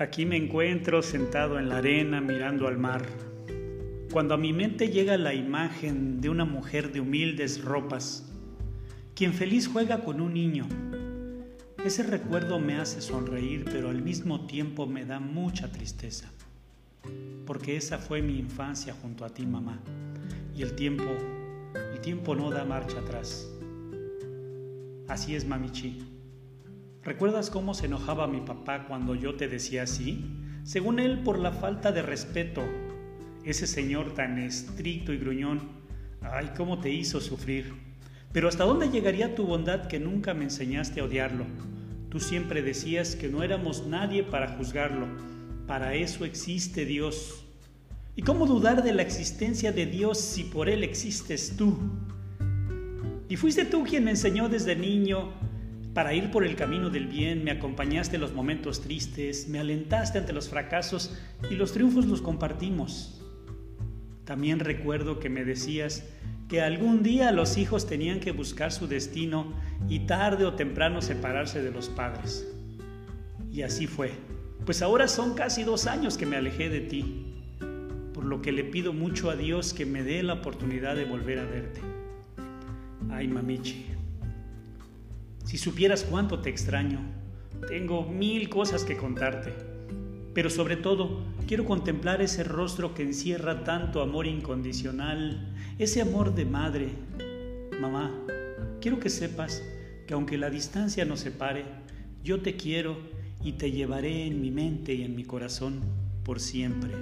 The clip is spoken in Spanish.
Aquí me encuentro sentado en la arena mirando al mar, cuando a mi mente llega la imagen de una mujer de humildes ropas, quien feliz juega con un niño. Ese recuerdo me hace sonreír, pero al mismo tiempo me da mucha tristeza, porque esa fue mi infancia junto a ti, mamá, y el tiempo, el tiempo no da marcha atrás. Así es, mamichi. ¿Recuerdas cómo se enojaba mi papá cuando yo te decía así? Según él, por la falta de respeto. Ese señor tan estricto y gruñón, ay, cómo te hizo sufrir. Pero ¿hasta dónde llegaría tu bondad que nunca me enseñaste a odiarlo? Tú siempre decías que no éramos nadie para juzgarlo. Para eso existe Dios. ¿Y cómo dudar de la existencia de Dios si por Él existes tú? Y fuiste tú quien me enseñó desde niño para ir por el camino del bien, me acompañaste en los momentos tristes, me alentaste ante los fracasos y los triunfos los compartimos. También recuerdo que me decías que algún día los hijos tenían que buscar su destino y tarde o temprano separarse de los padres. Y así fue, pues ahora son casi dos años que me alejé de ti, por lo que le pido mucho a Dios que me dé la oportunidad de volver a verte. Ay, mamichi, si supieras cuánto te extraño, tengo mil cosas que contarte. Pero sobre todo, quiero contemplar ese rostro que encierra tanto amor incondicional, ese amor de madre. Mamá, quiero que sepas que aunque la distancia nos separe, yo te quiero y te llevaré en mi mente y en mi corazón por siempre.